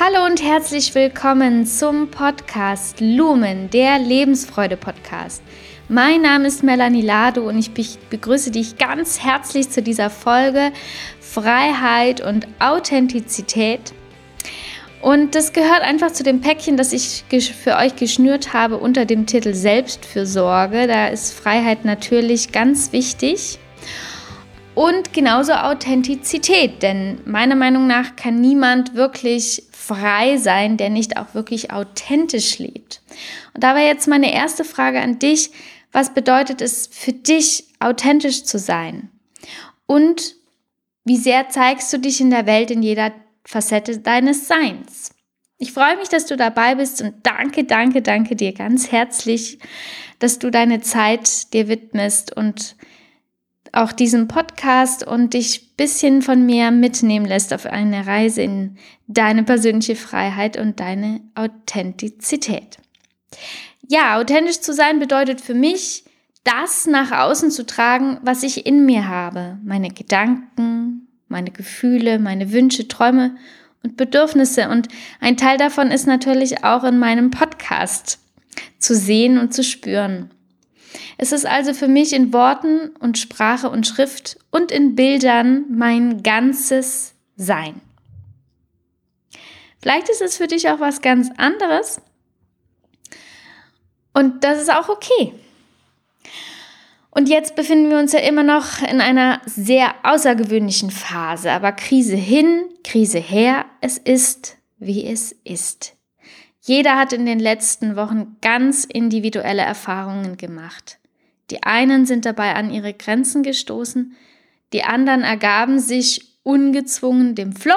Hallo und herzlich willkommen zum Podcast Lumen, der Lebensfreude-Podcast. Mein Name ist Melanie Lado und ich begrüße dich ganz herzlich zu dieser Folge Freiheit und Authentizität. Und das gehört einfach zu dem Päckchen, das ich für euch geschnürt habe unter dem Titel Selbstfürsorge. Da ist Freiheit natürlich ganz wichtig. Und genauso Authentizität, denn meiner Meinung nach kann niemand wirklich frei sein, der nicht auch wirklich authentisch lebt. Und da war jetzt meine erste Frage an dich. Was bedeutet es für dich, authentisch zu sein? Und wie sehr zeigst du dich in der Welt in jeder Facette deines Seins? Ich freue mich, dass du dabei bist und danke, danke, danke dir ganz herzlich, dass du deine Zeit dir widmest und auch diesem Podcast und dich ein bisschen von mir mitnehmen lässt auf eine Reise in deine persönliche Freiheit und deine Authentizität. Ja, authentisch zu sein bedeutet für mich, das nach außen zu tragen, was ich in mir habe. Meine Gedanken, meine Gefühle, meine Wünsche, Träume und Bedürfnisse. Und ein Teil davon ist natürlich auch in meinem Podcast zu sehen und zu spüren. Es ist also für mich in Worten und Sprache und Schrift und in Bildern mein ganzes Sein. Vielleicht ist es für dich auch was ganz anderes und das ist auch okay. Und jetzt befinden wir uns ja immer noch in einer sehr außergewöhnlichen Phase, aber Krise hin, Krise her, es ist, wie es ist. Jeder hat in den letzten Wochen ganz individuelle Erfahrungen gemacht. Die einen sind dabei an ihre Grenzen gestoßen, die anderen ergaben sich ungezwungen dem Flow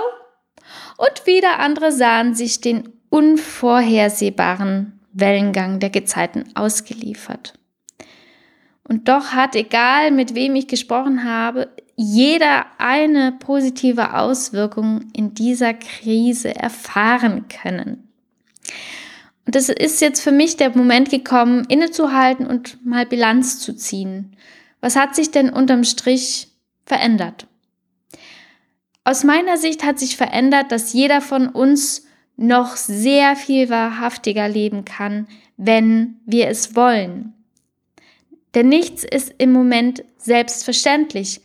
und wieder andere sahen sich den unvorhersehbaren Wellengang der Gezeiten ausgeliefert. Und doch hat, egal mit wem ich gesprochen habe, jeder eine positive Auswirkung in dieser Krise erfahren können. Und das ist jetzt für mich der Moment gekommen, innezuhalten und mal Bilanz zu ziehen. Was hat sich denn unterm Strich verändert? Aus meiner Sicht hat sich verändert, dass jeder von uns noch sehr viel wahrhaftiger leben kann, wenn wir es wollen. Denn nichts ist im Moment selbstverständlich.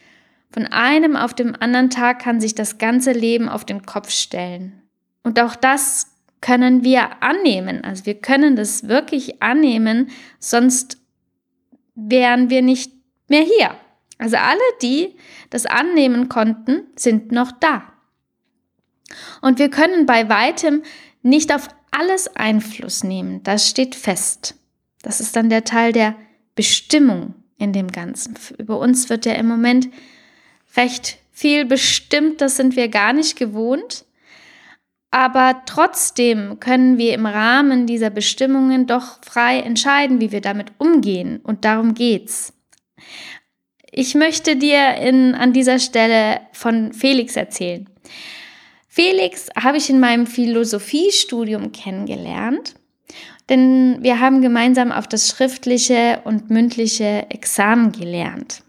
Von einem auf dem anderen Tag kann sich das ganze Leben auf den Kopf stellen. Und auch das können wir annehmen. Also wir können das wirklich annehmen, sonst wären wir nicht mehr hier. Also alle, die das annehmen konnten, sind noch da. Und wir können bei weitem nicht auf alles Einfluss nehmen. Das steht fest. Das ist dann der Teil der Bestimmung in dem Ganzen. Über uns wird ja im Moment recht viel bestimmt, das sind wir gar nicht gewohnt. Aber trotzdem können wir im Rahmen dieser Bestimmungen doch frei entscheiden, wie wir damit umgehen. Und darum geht's. Ich möchte dir in, an dieser Stelle von Felix erzählen. Felix habe ich in meinem Philosophiestudium kennengelernt, denn wir haben gemeinsam auf das schriftliche und mündliche Examen gelernt.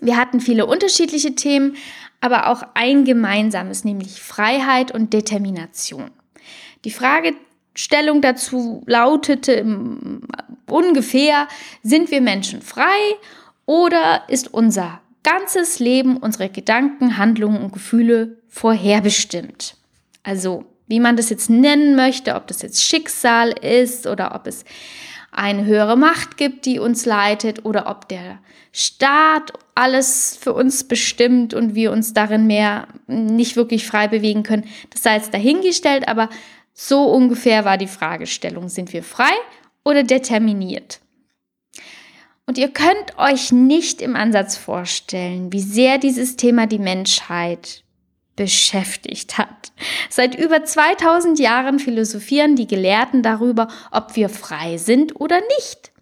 Wir hatten viele unterschiedliche Themen, aber auch ein gemeinsames, nämlich Freiheit und Determination. Die Fragestellung dazu lautete ungefähr, sind wir Menschen frei oder ist unser ganzes Leben, unsere Gedanken, Handlungen und Gefühle vorherbestimmt? Also, wie man das jetzt nennen möchte, ob das jetzt Schicksal ist oder ob es eine höhere Macht gibt, die uns leitet oder ob der Staat alles für uns bestimmt und wir uns darin mehr nicht wirklich frei bewegen können. Das sei jetzt dahingestellt, aber so ungefähr war die Fragestellung. Sind wir frei oder determiniert? Und ihr könnt euch nicht im Ansatz vorstellen, wie sehr dieses Thema die Menschheit beschäftigt hat. Seit über 2000 Jahren philosophieren die Gelehrten darüber, ob wir frei sind oder nicht.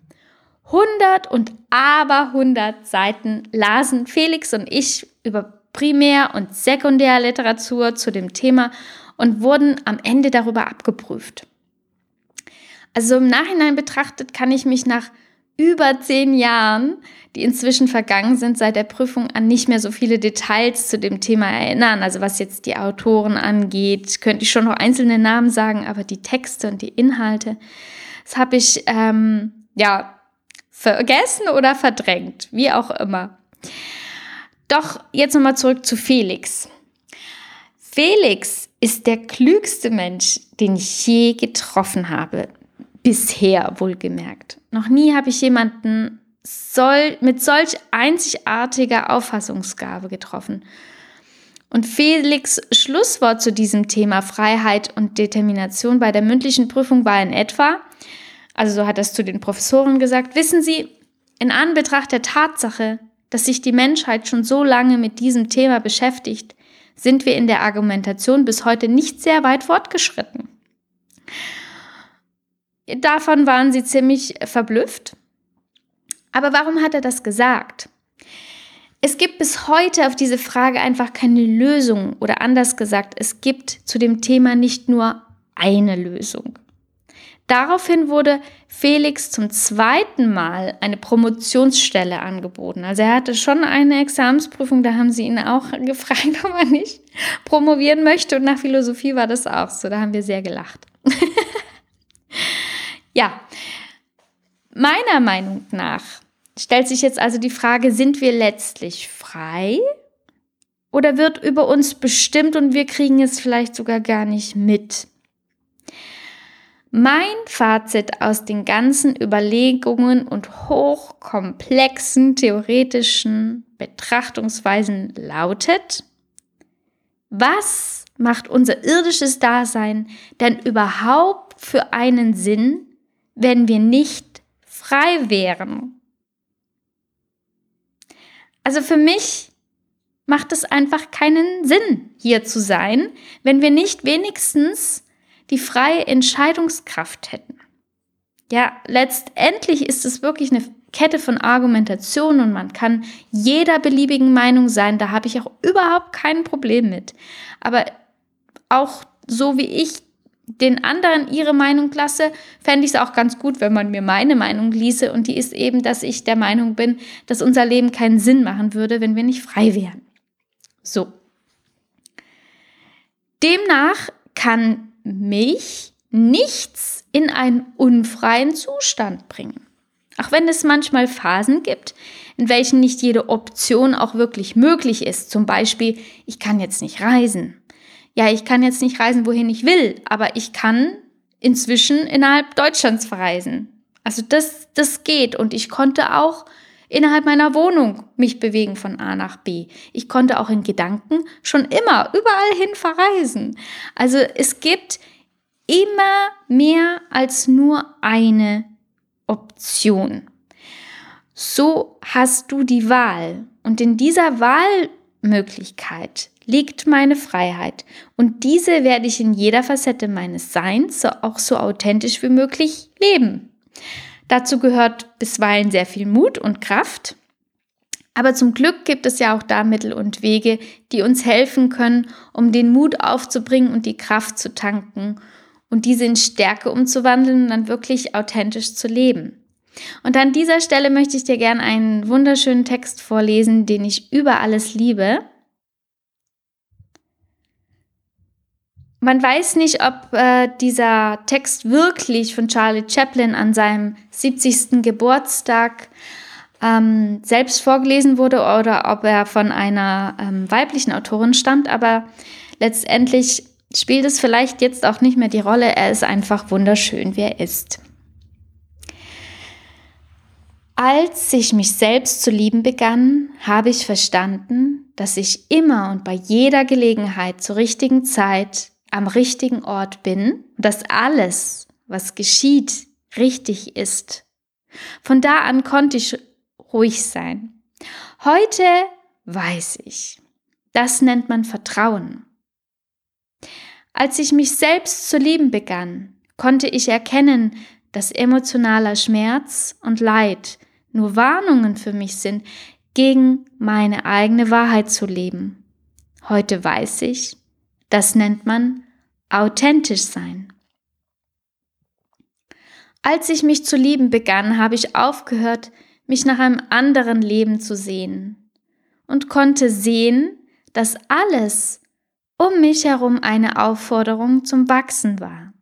100 und aber 100 Seiten lasen Felix und ich über Primär- und Sekundärliteratur zu dem Thema und wurden am Ende darüber abgeprüft. Also im Nachhinein betrachtet kann ich mich nach über zehn Jahren, die inzwischen vergangen sind seit der Prüfung, an nicht mehr so viele Details zu dem Thema erinnern. Also was jetzt die Autoren angeht, könnte ich schon noch einzelne Namen sagen, aber die Texte und die Inhalte, das habe ich ähm, ja vergessen oder verdrängt, wie auch immer. Doch jetzt nochmal zurück zu Felix. Felix ist der klügste Mensch, den ich je getroffen habe. Bisher wohlgemerkt. Noch nie habe ich jemanden soll, mit solch einzigartiger Auffassungsgabe getroffen. Und Felix Schlusswort zu diesem Thema Freiheit und Determination bei der mündlichen Prüfung war in etwa, also so hat er es zu den Professoren gesagt, wissen Sie, in Anbetracht der Tatsache, dass sich die Menschheit schon so lange mit diesem Thema beschäftigt, sind wir in der Argumentation bis heute nicht sehr weit fortgeschritten. Davon waren sie ziemlich verblüfft. Aber warum hat er das gesagt? Es gibt bis heute auf diese Frage einfach keine Lösung oder anders gesagt, es gibt zu dem Thema nicht nur eine Lösung. Daraufhin wurde Felix zum zweiten Mal eine Promotionsstelle angeboten. Also er hatte schon eine Examensprüfung, da haben sie ihn auch gefragt, ob er nicht promovieren möchte. Und nach Philosophie war das auch so, da haben wir sehr gelacht. ja, meiner Meinung nach stellt sich jetzt also die Frage, sind wir letztlich frei? Oder wird über uns bestimmt und wir kriegen es vielleicht sogar gar nicht mit? Mein Fazit aus den ganzen Überlegungen und hochkomplexen theoretischen Betrachtungsweisen lautet, was macht unser irdisches Dasein denn überhaupt für einen Sinn, wenn wir nicht frei wären? Also für mich macht es einfach keinen Sinn, hier zu sein, wenn wir nicht wenigstens die freie Entscheidungskraft hätten. Ja, letztendlich ist es wirklich eine Kette von Argumentationen und man kann jeder beliebigen Meinung sein. Da habe ich auch überhaupt kein Problem mit. Aber auch so wie ich den anderen ihre Meinung lasse, fände ich es auch ganz gut, wenn man mir meine Meinung ließe. Und die ist eben, dass ich der Meinung bin, dass unser Leben keinen Sinn machen würde, wenn wir nicht frei wären. So. Demnach kann mich nichts in einen unfreien Zustand bringen. Auch wenn es manchmal Phasen gibt, in welchen nicht jede Option auch wirklich möglich ist. Zum Beispiel, ich kann jetzt nicht reisen. Ja, ich kann jetzt nicht reisen, wohin ich will, aber ich kann inzwischen innerhalb Deutschlands verreisen. Also das, das geht und ich konnte auch innerhalb meiner Wohnung mich bewegen von A nach B. Ich konnte auch in Gedanken schon immer überall hin verreisen. Also es gibt immer mehr als nur eine Option. So hast du die Wahl. Und in dieser Wahlmöglichkeit liegt meine Freiheit. Und diese werde ich in jeder Facette meines Seins auch so authentisch wie möglich leben. Dazu gehört bisweilen sehr viel Mut und Kraft. Aber zum Glück gibt es ja auch da Mittel und Wege, die uns helfen können, um den Mut aufzubringen und die Kraft zu tanken und diese in Stärke umzuwandeln und dann wirklich authentisch zu leben. Und an dieser Stelle möchte ich dir gerne einen wunderschönen Text vorlesen, den ich über alles liebe. Man weiß nicht, ob äh, dieser Text wirklich von Charlie Chaplin an seinem 70. Geburtstag ähm, selbst vorgelesen wurde oder ob er von einer ähm, weiblichen Autorin stammt, aber letztendlich spielt es vielleicht jetzt auch nicht mehr die Rolle. Er ist einfach wunderschön, wie er ist. Als ich mich selbst zu lieben begann, habe ich verstanden, dass ich immer und bei jeder Gelegenheit zur richtigen Zeit am richtigen Ort bin, dass alles, was geschieht, richtig ist. Von da an konnte ich ruhig sein. Heute weiß ich. Das nennt man Vertrauen. Als ich mich selbst zu lieben begann, konnte ich erkennen, dass emotionaler Schmerz und Leid nur Warnungen für mich sind, gegen meine eigene Wahrheit zu leben. Heute weiß ich, das nennt man authentisch sein. Als ich mich zu lieben begann, habe ich aufgehört, mich nach einem anderen Leben zu sehen und konnte sehen, dass alles um mich herum eine Aufforderung zum Wachsen war.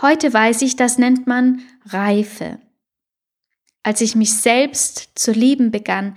Heute weiß ich, das nennt man Reife. Als ich mich selbst zu lieben begann,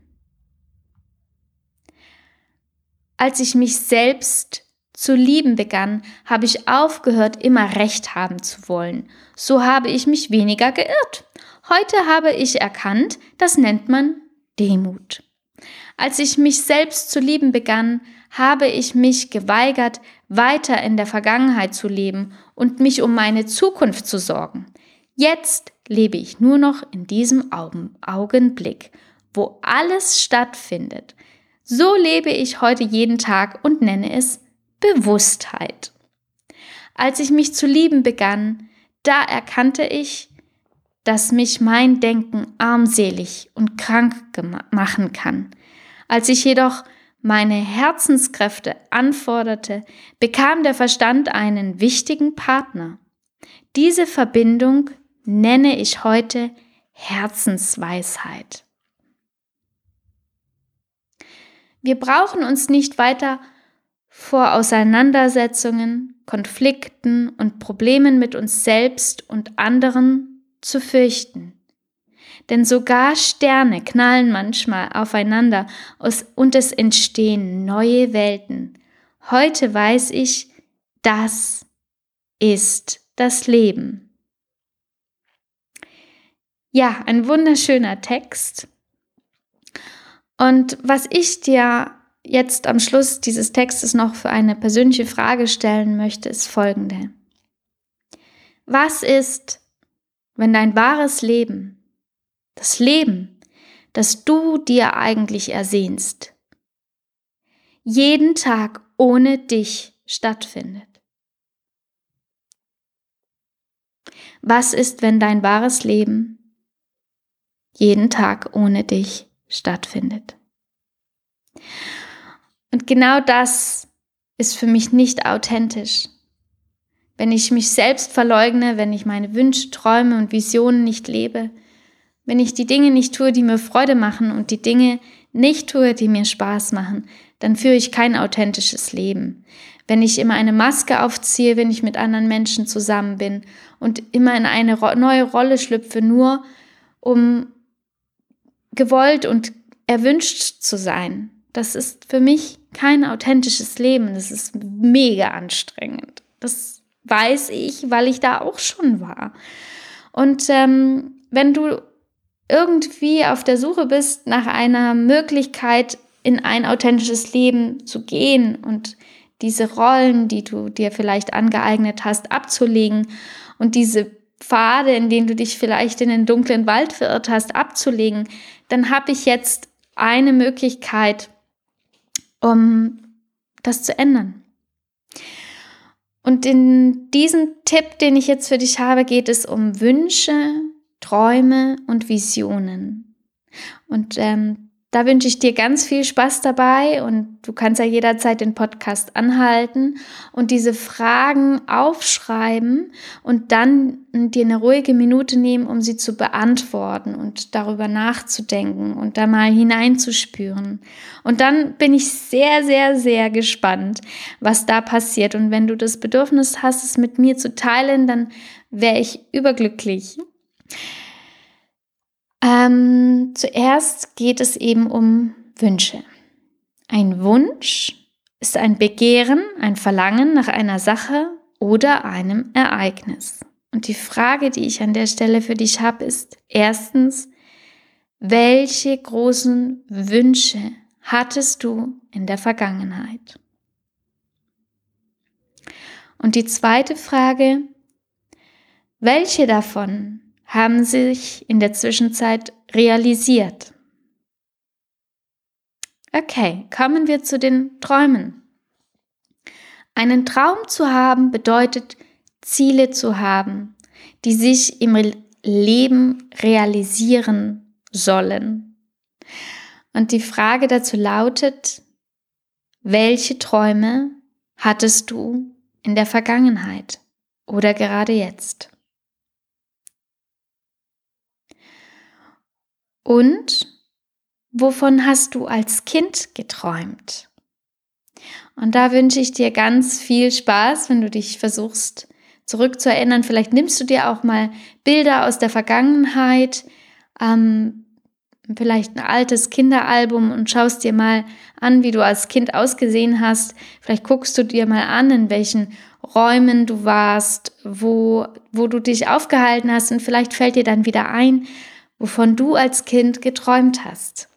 Als ich mich selbst zu lieben begann, habe ich aufgehört, immer Recht haben zu wollen. So habe ich mich weniger geirrt. Heute habe ich erkannt, das nennt man Demut. Als ich mich selbst zu lieben begann, habe ich mich geweigert, weiter in der Vergangenheit zu leben und mich um meine Zukunft zu sorgen. Jetzt lebe ich nur noch in diesem Augenblick, wo alles stattfindet. So lebe ich heute jeden Tag und nenne es Bewusstheit. Als ich mich zu lieben begann, da erkannte ich, dass mich mein Denken armselig und krank machen kann. Als ich jedoch meine Herzenskräfte anforderte, bekam der Verstand einen wichtigen Partner. Diese Verbindung nenne ich heute Herzensweisheit. Wir brauchen uns nicht weiter vor Auseinandersetzungen, Konflikten und Problemen mit uns selbst und anderen zu fürchten. Denn sogar Sterne knallen manchmal aufeinander und es entstehen neue Welten. Heute weiß ich, das ist das Leben. Ja, ein wunderschöner Text. Und was ich dir jetzt am Schluss dieses Textes noch für eine persönliche Frage stellen möchte, ist folgende. Was ist, wenn dein wahres Leben, das Leben, das du dir eigentlich ersehnst, jeden Tag ohne dich stattfindet? Was ist, wenn dein wahres Leben jeden Tag ohne dich stattfindet? Und genau das ist für mich nicht authentisch. Wenn ich mich selbst verleugne, wenn ich meine Wünsche, Träume und Visionen nicht lebe, wenn ich die Dinge nicht tue, die mir Freude machen und die Dinge nicht tue, die mir Spaß machen, dann führe ich kein authentisches Leben. Wenn ich immer eine Maske aufziehe, wenn ich mit anderen Menschen zusammen bin und immer in eine neue Rolle schlüpfe, nur um gewollt und erwünscht zu sein, das ist für mich kein authentisches Leben. Das ist mega anstrengend. Das weiß ich, weil ich da auch schon war. Und ähm, wenn du irgendwie auf der Suche bist nach einer Möglichkeit, in ein authentisches Leben zu gehen und diese Rollen, die du dir vielleicht angeeignet hast, abzulegen und diese Pfade, in denen du dich vielleicht in den dunklen Wald verirrt hast, abzulegen, dann habe ich jetzt eine Möglichkeit, um das zu ändern. Und in diesem Tipp, den ich jetzt für dich habe, geht es um Wünsche, Träume und Visionen. Und ähm, da wünsche ich dir ganz viel Spaß dabei und du kannst ja jederzeit den Podcast anhalten und diese Fragen aufschreiben und dann dir eine ruhige Minute nehmen, um sie zu beantworten und darüber nachzudenken und da mal hineinzuspüren. Und dann bin ich sehr, sehr, sehr gespannt, was da passiert. Und wenn du das Bedürfnis hast, es mit mir zu teilen, dann wäre ich überglücklich. Ähm, zuerst geht es eben um Wünsche. Ein Wunsch ist ein Begehren, ein Verlangen nach einer Sache oder einem Ereignis. Und die Frage, die ich an der Stelle für dich habe, ist erstens, welche großen Wünsche hattest du in der Vergangenheit? Und die zweite Frage, welche davon haben sich in der Zwischenzeit realisiert? Okay, kommen wir zu den Träumen. Einen Traum zu haben bedeutet Ziele zu haben, die sich im Leben realisieren sollen. Und die Frage dazu lautet, welche Träume hattest du in der Vergangenheit oder gerade jetzt? Und wovon hast du als Kind geträumt? Und da wünsche ich dir ganz viel Spaß, wenn du dich versuchst zurückzuerinnern. Vielleicht nimmst du dir auch mal Bilder aus der Vergangenheit, ähm, vielleicht ein altes Kinderalbum und schaust dir mal an, wie du als Kind ausgesehen hast. Vielleicht guckst du dir mal an, in welchen Räumen du warst, wo, wo du dich aufgehalten hast und vielleicht fällt dir dann wieder ein, wovon du als Kind geträumt hast.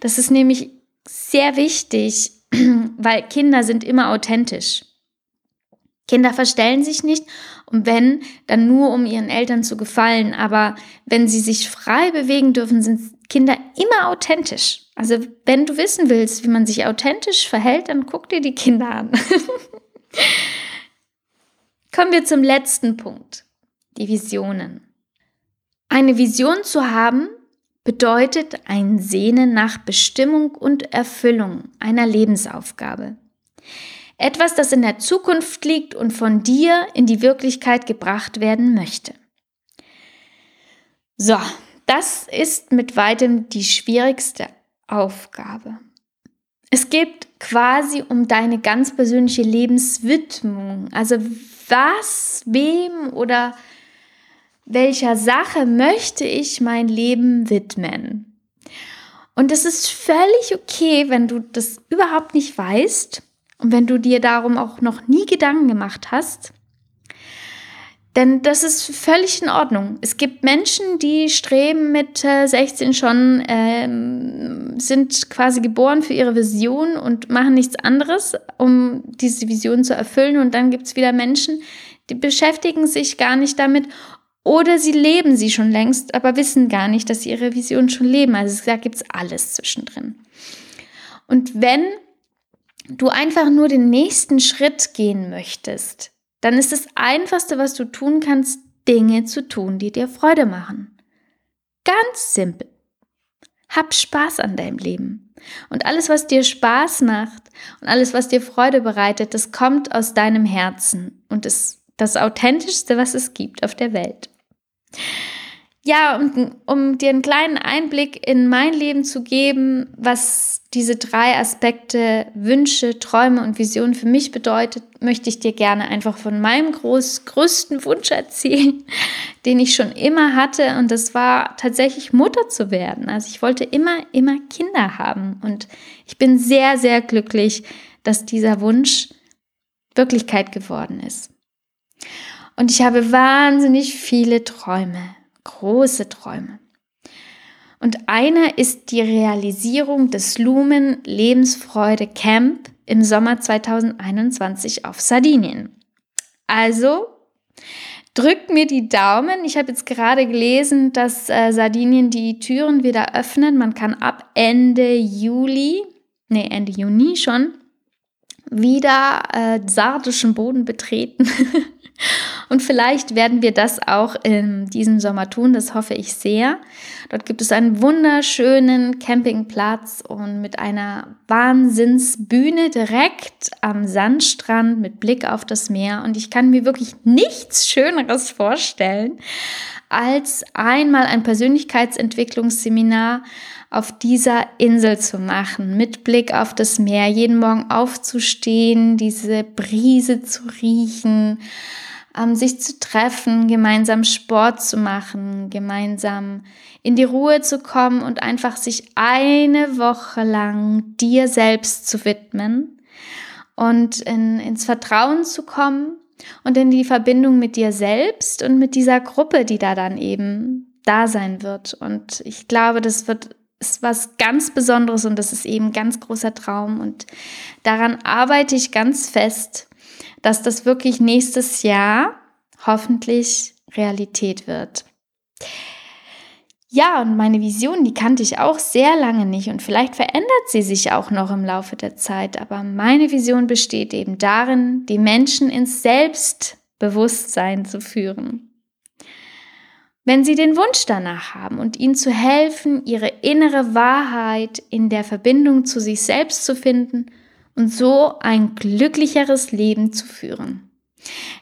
Das ist nämlich sehr wichtig, weil Kinder sind immer authentisch. Kinder verstellen sich nicht und wenn, dann nur um ihren Eltern zu gefallen. Aber wenn sie sich frei bewegen dürfen, sind Kinder immer authentisch. Also wenn du wissen willst, wie man sich authentisch verhält, dann guck dir die Kinder an. Kommen wir zum letzten Punkt, die Visionen. Eine Vision zu haben bedeutet ein Sehnen nach Bestimmung und Erfüllung einer Lebensaufgabe. Etwas, das in der Zukunft liegt und von dir in die Wirklichkeit gebracht werden möchte. So, das ist mit weitem die schwierigste Aufgabe. Es geht quasi um deine ganz persönliche Lebenswidmung. Also was, wem oder welcher Sache möchte ich mein Leben widmen? Und es ist völlig okay, wenn du das überhaupt nicht weißt und wenn du dir darum auch noch nie Gedanken gemacht hast. Denn das ist völlig in Ordnung. Es gibt Menschen, die streben mit 16 schon, äh, sind quasi geboren für ihre Vision und machen nichts anderes, um diese Vision zu erfüllen. Und dann gibt es wieder Menschen, die beschäftigen sich gar nicht damit oder sie leben sie schon längst, aber wissen gar nicht, dass sie ihre Vision schon leben. Also da gibt es alles zwischendrin. Und wenn du einfach nur den nächsten Schritt gehen möchtest, dann ist das Einfachste, was du tun kannst, Dinge zu tun, die dir Freude machen. Ganz simpel. Hab Spaß an deinem Leben. Und alles, was dir Spaß macht und alles, was dir Freude bereitet, das kommt aus deinem Herzen und ist das Authentischste, was es gibt auf der Welt. Ja, und um dir einen kleinen Einblick in mein Leben zu geben, was diese drei Aspekte Wünsche, Träume und Visionen für mich bedeutet, möchte ich dir gerne einfach von meinem groß, größten Wunsch erzählen, den ich schon immer hatte. Und das war tatsächlich Mutter zu werden. Also ich wollte immer, immer Kinder haben. Und ich bin sehr, sehr glücklich, dass dieser Wunsch Wirklichkeit geworden ist. Und ich habe wahnsinnig viele Träume, große Träume. Und einer ist die Realisierung des Lumen Lebensfreude Camp im Sommer 2021 auf Sardinien. Also drückt mir die Daumen. Ich habe jetzt gerade gelesen, dass äh, Sardinien die Türen wieder öffnet. Man kann ab Ende Juli, nee, Ende Juni schon, wieder äh, sardischen Boden betreten. Und vielleicht werden wir das auch in diesem Sommer tun, das hoffe ich sehr. Dort gibt es einen wunderschönen Campingplatz und mit einer Wahnsinnsbühne direkt am Sandstrand mit Blick auf das Meer. Und ich kann mir wirklich nichts Schöneres vorstellen, als einmal ein Persönlichkeitsentwicklungsseminar auf dieser Insel zu machen, mit Blick auf das Meer, jeden Morgen aufzustehen, diese Brise zu riechen, ähm, sich zu treffen, gemeinsam Sport zu machen, gemeinsam in die Ruhe zu kommen und einfach sich eine Woche lang dir selbst zu widmen und in, ins Vertrauen zu kommen und in die Verbindung mit dir selbst und mit dieser Gruppe, die da dann eben da sein wird. Und ich glaube, das wird ist was ganz Besonderes und das ist eben ein ganz großer Traum und daran arbeite ich ganz fest, dass das wirklich nächstes Jahr hoffentlich Realität wird. Ja, und meine Vision, die kannte ich auch sehr lange nicht und vielleicht verändert sie sich auch noch im Laufe der Zeit, aber meine Vision besteht eben darin, die Menschen ins Selbstbewusstsein zu führen. Wenn sie den Wunsch danach haben und ihnen zu helfen, ihre innere Wahrheit in der Verbindung zu sich selbst zu finden und so ein glücklicheres Leben zu führen.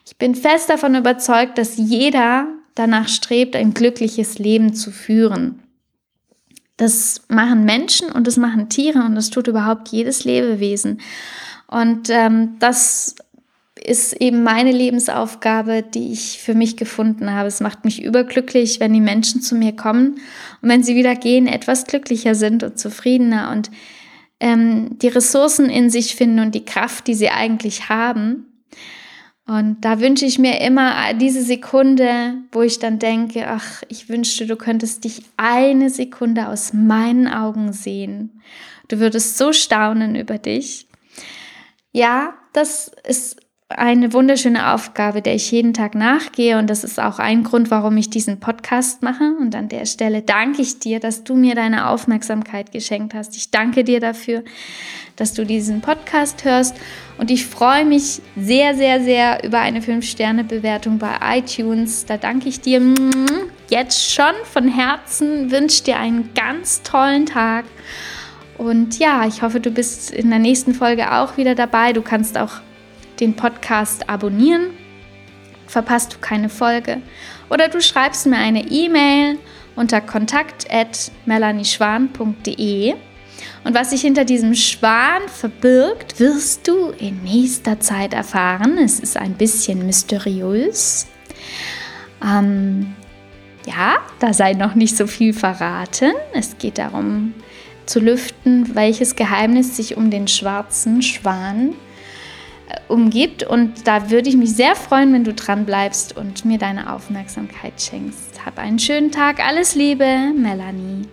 Ich bin fest davon überzeugt, dass jeder danach strebt, ein glückliches Leben zu führen. Das machen Menschen und das machen Tiere und das tut überhaupt jedes Lebewesen. Und ähm, das ist eben meine Lebensaufgabe, die ich für mich gefunden habe. Es macht mich überglücklich, wenn die Menschen zu mir kommen und wenn sie wieder gehen, etwas glücklicher sind und zufriedener und ähm, die Ressourcen in sich finden und die Kraft, die sie eigentlich haben. Und da wünsche ich mir immer diese Sekunde, wo ich dann denke, ach, ich wünschte, du könntest dich eine Sekunde aus meinen Augen sehen. Du würdest so staunen über dich. Ja, das ist eine wunderschöne Aufgabe, der ich jeden Tag nachgehe. Und das ist auch ein Grund, warum ich diesen Podcast mache. Und an der Stelle danke ich dir, dass du mir deine Aufmerksamkeit geschenkt hast. Ich danke dir dafür, dass du diesen Podcast hörst. Und ich freue mich sehr, sehr, sehr über eine 5-Sterne-Bewertung bei iTunes. Da danke ich dir jetzt schon von Herzen, wünsche dir einen ganz tollen Tag. Und ja, ich hoffe, du bist in der nächsten Folge auch wieder dabei. Du kannst auch den Podcast abonnieren, verpasst du keine Folge. Oder du schreibst mir eine E-Mail unter kontakt.melanieschwan.de. Und was sich hinter diesem Schwan verbirgt, wirst du in nächster Zeit erfahren. Es ist ein bisschen mysteriös. Ähm, ja, da sei noch nicht so viel verraten. Es geht darum zu lüften, welches Geheimnis sich um den schwarzen Schwan umgibt. Und da würde ich mich sehr freuen, wenn du dran bleibst und mir deine Aufmerksamkeit schenkst. Hab einen schönen Tag. Alles Liebe, Melanie.